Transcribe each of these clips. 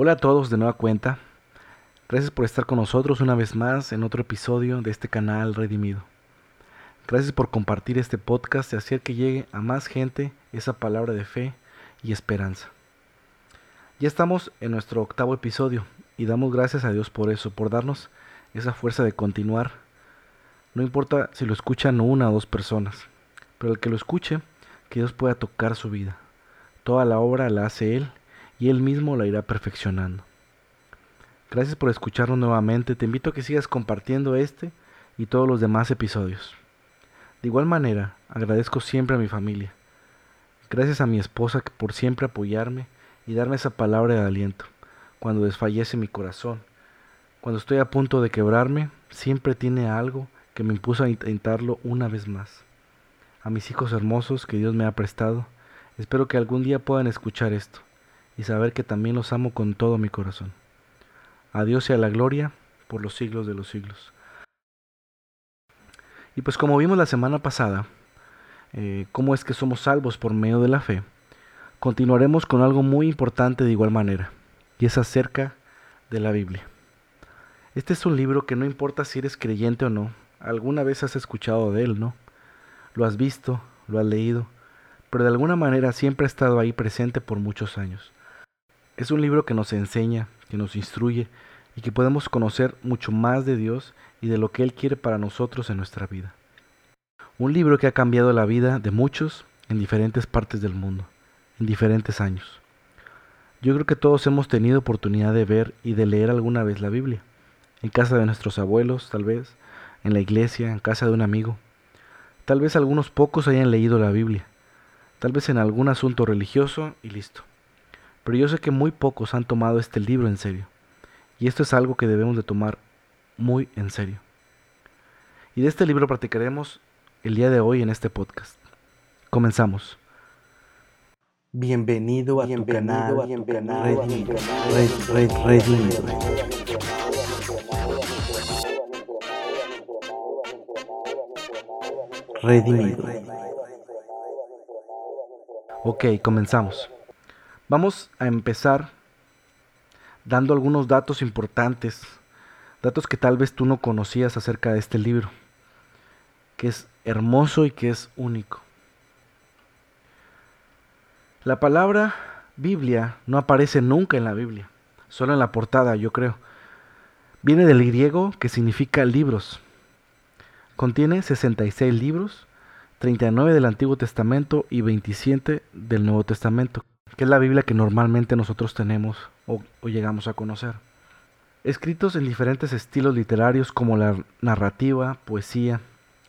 Hola a todos de nueva cuenta. Gracias por estar con nosotros una vez más en otro episodio de este canal Redimido. Gracias por compartir este podcast y hacer que llegue a más gente esa palabra de fe y esperanza. Ya estamos en nuestro octavo episodio y damos gracias a Dios por eso, por darnos esa fuerza de continuar. No importa si lo escuchan una o dos personas, pero el que lo escuche, que Dios pueda tocar su vida. Toda la obra la hace Él y Él mismo la irá perfeccionando. Gracias por escucharnos nuevamente. Te invito a que sigas compartiendo este y todos los demás episodios. De igual manera, agradezco siempre a mi familia. Gracias a mi esposa por siempre apoyarme y darme esa palabra de aliento. Cuando desfallece mi corazón, cuando estoy a punto de quebrarme, siempre tiene algo que me impuso a intentarlo una vez más. A mis hijos hermosos que Dios me ha prestado, espero que algún día puedan escuchar esto y saber que también los amo con todo mi corazón. A Dios sea la gloria por los siglos de los siglos. Y pues como vimos la semana pasada, eh, cómo es que somos salvos por medio de la fe, continuaremos con algo muy importante de igual manera, y es acerca de la Biblia. Este es un libro que no importa si eres creyente o no, alguna vez has escuchado de él, ¿no? Lo has visto, lo has leído, pero de alguna manera siempre ha estado ahí presente por muchos años. Es un libro que nos enseña, que nos instruye y que podemos conocer mucho más de Dios y de lo que Él quiere para nosotros en nuestra vida. Un libro que ha cambiado la vida de muchos en diferentes partes del mundo, en diferentes años. Yo creo que todos hemos tenido oportunidad de ver y de leer alguna vez la Biblia, en casa de nuestros abuelos tal vez, en la iglesia, en casa de un amigo. Tal vez algunos pocos hayan leído la Biblia, tal vez en algún asunto religioso y listo pero yo sé que muy pocos han tomado este libro en serio. Y esto es algo que debemos de tomar muy en serio. Y de este libro practicaremos el día de hoy en este podcast. Comenzamos. Bienvenido a tu canal, Redimido. Redimido. Ok, comenzamos. Vamos a empezar dando algunos datos importantes, datos que tal vez tú no conocías acerca de este libro, que es hermoso y que es único. La palabra Biblia no aparece nunca en la Biblia, solo en la portada, yo creo. Viene del griego que significa libros. Contiene 66 libros, 39 del Antiguo Testamento y 27 del Nuevo Testamento que es la Biblia que normalmente nosotros tenemos o, llegamos a conocer. Escritos en diferentes estilos literarios como la narrativa, poesía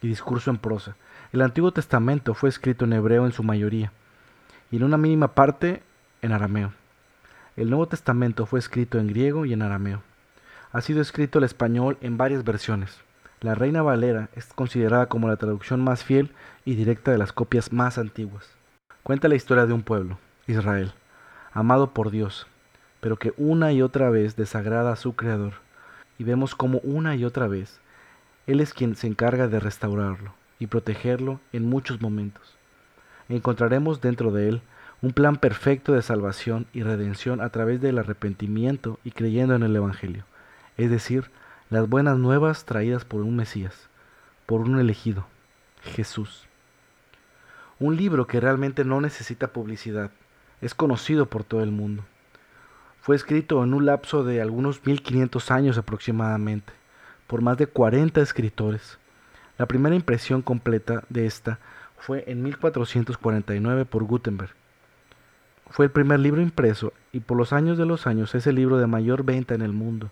y discurso en prosa. El Antiguo Testamento fue escrito en hebreo en su mayoría y en una mínima parte en arameo. El Nuevo Testamento fue escrito en griego y en arameo. Ha sido escrito el español en varias versiones. La Reina Valera es considerada como la traducción más fiel y directa de las copias más antiguas. Cuenta la historia de un pueblo, Israel, amado por Dios, pero que una y otra vez desagrada a su Creador, y vemos como una y otra vez Él es quien se encarga de restaurarlo y protegerlo en muchos momentos. Encontraremos dentro de Él un plan perfecto de salvación y redención a través del arrepentimiento y creyendo en el Evangelio, es decir, las buenas nuevas traídas por un Mesías, por un elegido, Jesús. Un libro que realmente no necesita publicidad, es conocido por todo el mundo. Fue escrito en un lapso de algunos 1500 años aproximadamente, por más de 40 escritores. La primera impresión completa de esta fue en 1449 por Gutenberg. Fue el primer libro impreso y por los años de los años es el libro de mayor venta en el mundo,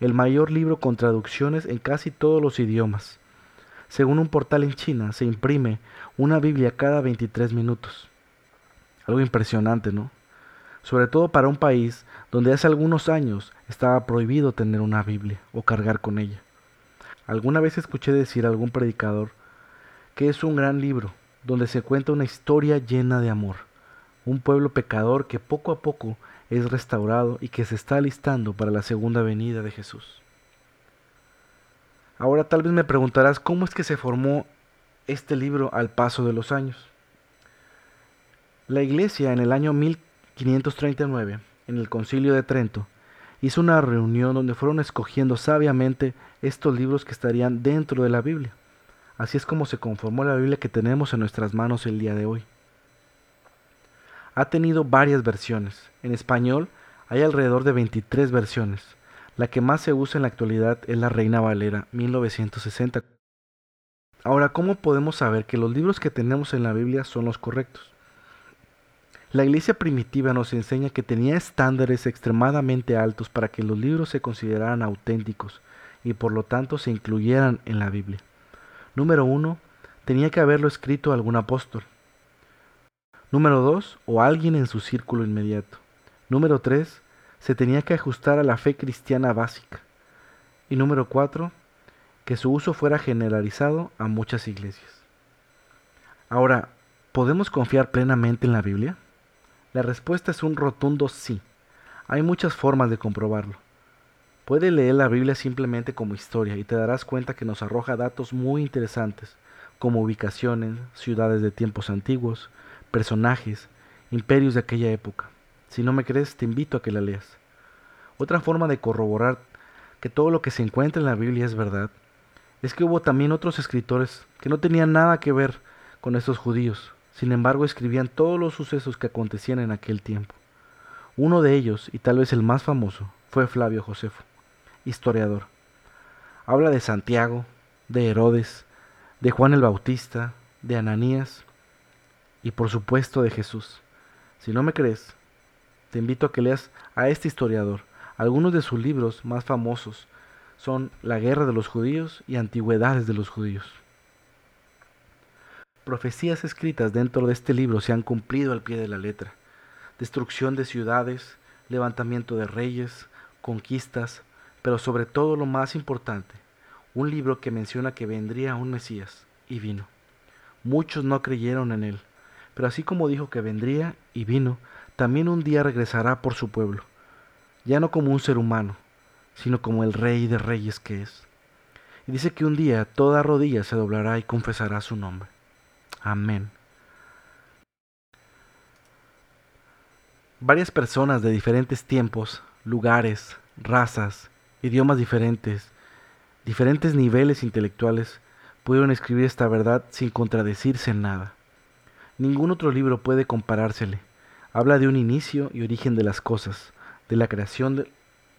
el mayor libro con traducciones en casi todos los idiomas. Según un portal en China, se imprime una Biblia cada 23 minutos. Algo impresionante, ¿no? Sobre todo para un país donde hace algunos años estaba prohibido tener una Biblia o cargar con ella. Alguna vez escuché decir a algún predicador que es un gran libro donde se cuenta una historia llena de amor, un pueblo pecador que poco a poco es restaurado y que se está alistando para la segunda venida de Jesús. Ahora tal vez me preguntarás cómo es que se formó este libro al paso de los años. La iglesia en el año 1539 en el concilio de Trento, hizo una reunión donde fueron escogiendo sabiamente estos libros que estarían dentro de la Biblia. Así es como se conformó la Biblia que tenemos en nuestras manos el día de hoy. Ha tenido varias versiones. En español hay alrededor de 23 versiones. La que más se usa en la actualidad es la Reina Valera 1960. Ahora, ¿cómo podemos saber que los libros que tenemos en la Biblia son los correctos? La iglesia primitiva nos enseña que tenía estándares extremadamente altos para que los libros se consideraran auténticos y por lo tanto se incluyeran en la Biblia. Número uno, tenía que haberlo escrito algún apóstol. Número dos, o alguien en su círculo inmediato. Número tres, se tenía que ajustar a la fe cristiana básica. Y número cuatro, que su uso fuera generalizado a muchas iglesias. Ahora, ¿podemos confiar plenamente en la Biblia? La respuesta es un rotundo sí. Hay muchas formas de comprobarlo. Puede leer la Biblia simplemente como historia y te darás cuenta que nos arroja datos muy interesantes, como ubicaciones, ciudades de tiempos antiguos, personajes, imperios de aquella época. Si no me crees, te invito a que la leas. Otra forma de corroborar que todo lo que se encuentra en la Biblia es verdad es que hubo también otros escritores que no tenían nada que ver con estos judíos, sin embargo, escribían todos los sucesos que acontecían en aquel tiempo. Uno de ellos, y tal vez el más famoso, fue Flavio Josefo, historiador. Habla de Santiago, de Herodes, de Juan el Bautista, de Ananías y por supuesto de Jesús. Si no me crees, te invito a que leas a este historiador. Algunos de sus libros más famosos son La guerra de los judíos y Antigüedades de los judíos profecías escritas dentro de este libro se han cumplido al pie de la letra. Destrucción de ciudades, levantamiento de reyes, conquistas, pero sobre todo lo más importante, un libro que menciona que vendría un Mesías, y vino. Muchos no creyeron en él, pero así como dijo que vendría y vino, también un día regresará por su pueblo, ya no como un ser humano, sino como el rey de reyes que es. Y dice que un día toda rodilla se doblará y confesará su nombre. Amén. Varias personas de diferentes tiempos, lugares, razas, idiomas diferentes, diferentes niveles intelectuales, pudieron escribir esta verdad sin contradecirse en nada. Ningún otro libro puede comparársele. Habla de un inicio y origen de las cosas, de la creación,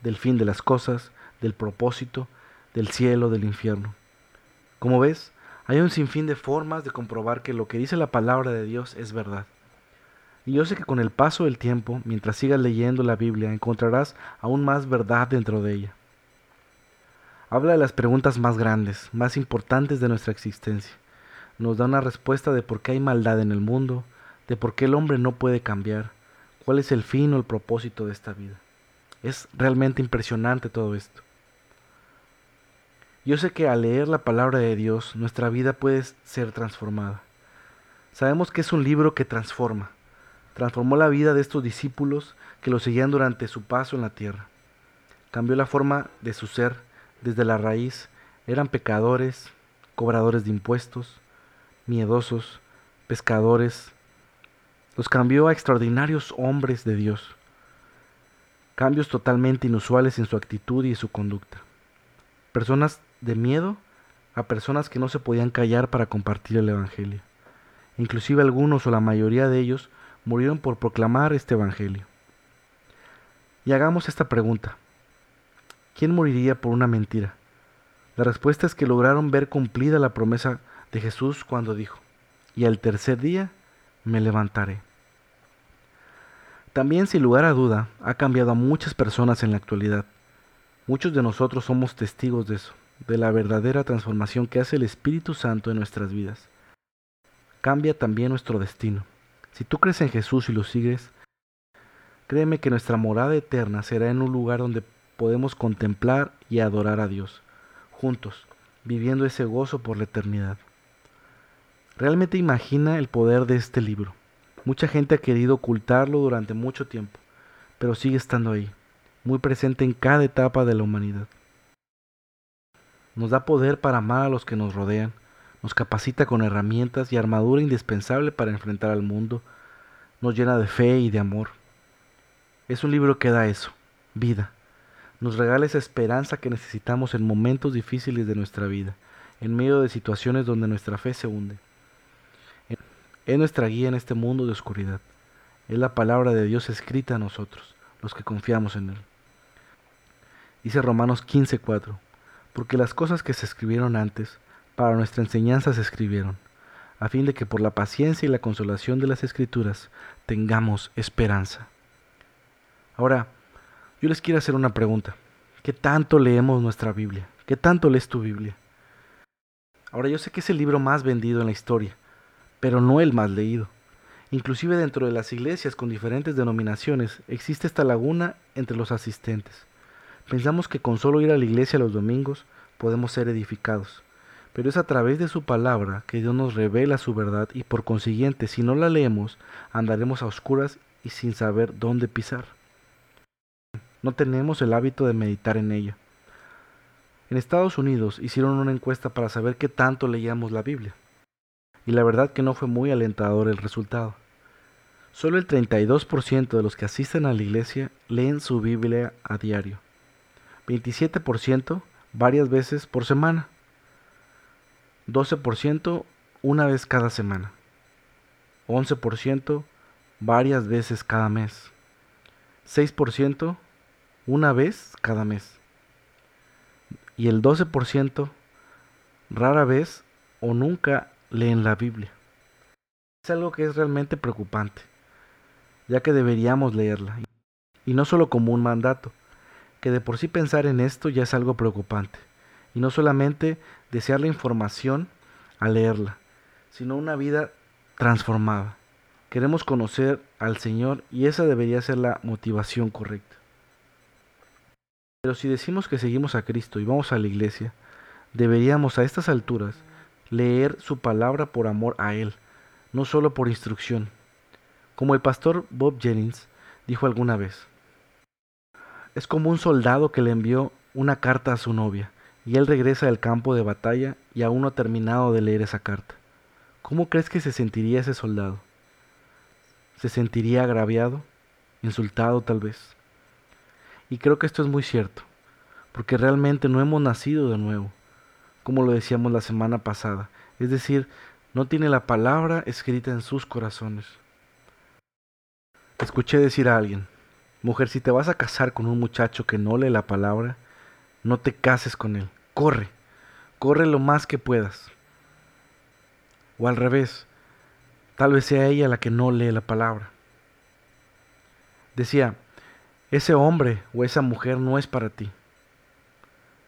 del fin de las cosas, del propósito, del cielo, del infierno. Como ves, hay un sinfín de formas de comprobar que lo que dice la palabra de Dios es verdad. Y yo sé que con el paso del tiempo, mientras sigas leyendo la Biblia, encontrarás aún más verdad dentro de ella. Habla de las preguntas más grandes, más importantes de nuestra existencia. Nos da una respuesta de por qué hay maldad en el mundo, de por qué el hombre no puede cambiar, cuál es el fin o el propósito de esta vida. Es realmente impresionante todo esto. Yo sé que al leer la palabra de Dios nuestra vida puede ser transformada. Sabemos que es un libro que transforma. Transformó la vida de estos discípulos que lo seguían durante su paso en la tierra. Cambió la forma de su ser desde la raíz. Eran pecadores, cobradores de impuestos, miedosos, pescadores. Los cambió a extraordinarios hombres de Dios. Cambios totalmente inusuales en su actitud y en su conducta. Personas de miedo a personas que no se podían callar para compartir el Evangelio. Inclusive algunos o la mayoría de ellos murieron por proclamar este Evangelio. Y hagamos esta pregunta. ¿Quién moriría por una mentira? La respuesta es que lograron ver cumplida la promesa de Jesús cuando dijo, y al tercer día me levantaré. También sin lugar a duda ha cambiado a muchas personas en la actualidad. Muchos de nosotros somos testigos de eso de la verdadera transformación que hace el Espíritu Santo en nuestras vidas. Cambia también nuestro destino. Si tú crees en Jesús y lo sigues, créeme que nuestra morada eterna será en un lugar donde podemos contemplar y adorar a Dios, juntos, viviendo ese gozo por la eternidad. Realmente imagina el poder de este libro. Mucha gente ha querido ocultarlo durante mucho tiempo, pero sigue estando ahí, muy presente en cada etapa de la humanidad nos da poder para amar a los que nos rodean, nos capacita con herramientas y armadura indispensable para enfrentar al mundo, nos llena de fe y de amor. Es un libro que da eso, vida. Nos regala esa esperanza que necesitamos en momentos difíciles de nuestra vida, en medio de situaciones donde nuestra fe se hunde. Es nuestra guía en este mundo de oscuridad. Es la palabra de Dios escrita a nosotros, los que confiamos en Él. Dice Romanos 15:4, porque las cosas que se escribieron antes, para nuestra enseñanza se escribieron, a fin de que por la paciencia y la consolación de las escrituras tengamos esperanza. Ahora, yo les quiero hacer una pregunta. ¿Qué tanto leemos nuestra Biblia? ¿Qué tanto lees tu Biblia? Ahora yo sé que es el libro más vendido en la historia, pero no el más leído. Inclusive dentro de las iglesias con diferentes denominaciones existe esta laguna entre los asistentes. Pensamos que con solo ir a la iglesia los domingos podemos ser edificados, pero es a través de su palabra que Dios nos revela su verdad y por consiguiente si no la leemos andaremos a oscuras y sin saber dónde pisar. No tenemos el hábito de meditar en ella. En Estados Unidos hicieron una encuesta para saber qué tanto leíamos la Biblia y la verdad que no fue muy alentador el resultado. Solo el 32% de los que asisten a la iglesia leen su Biblia a diario, 27% varias veces por semana, 12% una vez cada semana, 11% varias veces cada mes, 6% una vez cada mes. Y el 12% rara vez o nunca leen la Biblia. Es algo que es realmente preocupante, ya que deberíamos leerla, y no solo como un mandato, que de por sí pensar en esto ya es algo preocupante, y no solamente desear la información al leerla, sino una vida transformada. Queremos conocer al Señor y esa debería ser la motivación correcta. Pero si decimos que seguimos a Cristo y vamos a la iglesia, deberíamos a estas alturas leer su palabra por amor a Él, no solo por instrucción. Como el pastor Bob Jennings dijo alguna vez, es como un soldado que le envió una carta a su novia y él regresa del campo de batalla y aún no ha terminado de leer esa carta. ¿Cómo crees que se sentiría ese soldado? ¿Se sentiría agraviado? ¿Insultado tal vez? Y creo que esto es muy cierto, porque realmente no hemos nacido de nuevo como lo decíamos la semana pasada. Es decir, no tiene la palabra escrita en sus corazones. Escuché decir a alguien, mujer, si te vas a casar con un muchacho que no lee la palabra, no te cases con él. Corre, corre lo más que puedas. O al revés, tal vez sea ella la que no lee la palabra. Decía, ese hombre o esa mujer no es para ti.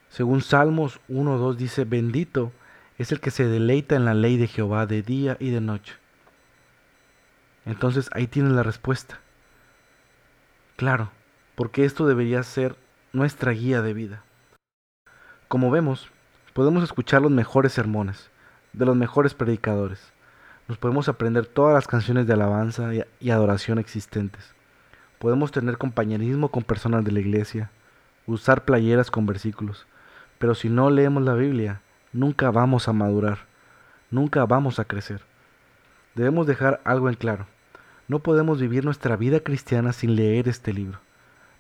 Según Salmos 1.2 dice, bendito es el que se deleita en la ley de Jehová de día y de noche. Entonces ahí tienes la respuesta. Claro, porque esto debería ser nuestra guía de vida. Como vemos, podemos escuchar los mejores sermones, de los mejores predicadores. Nos podemos aprender todas las canciones de alabanza y adoración existentes. Podemos tener compañerismo con personas de la iglesia, usar playeras con versículos, pero si no leemos la Biblia, nunca vamos a madurar, nunca vamos a crecer. Debemos dejar algo en claro. No podemos vivir nuestra vida cristiana sin leer este libro.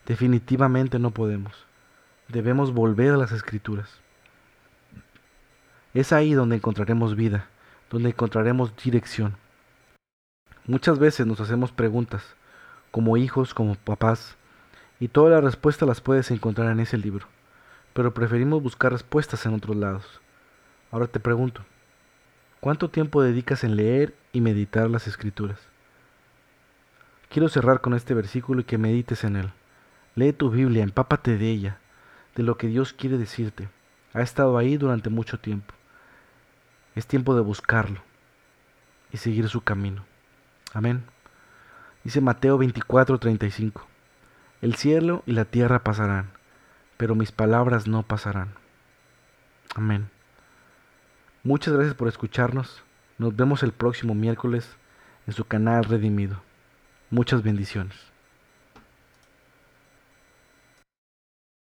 Definitivamente no podemos. Debemos volver a las escrituras. Es ahí donde encontraremos vida, donde encontraremos dirección. Muchas veces nos hacemos preguntas, como hijos, como papás, y todas las respuestas las puedes encontrar en ese libro pero preferimos buscar respuestas en otros lados. Ahora te pregunto, ¿cuánto tiempo dedicas en leer y meditar las escrituras? Quiero cerrar con este versículo y que medites en él. Lee tu Biblia, empápate de ella, de lo que Dios quiere decirte. Ha estado ahí durante mucho tiempo. Es tiempo de buscarlo y seguir su camino. Amén. Dice Mateo 24:35. El cielo y la tierra pasarán, pero mis palabras no pasarán. Amén. Muchas gracias por escucharnos. Nos vemos el próximo miércoles en su canal Redimido. Muchas bendiciones.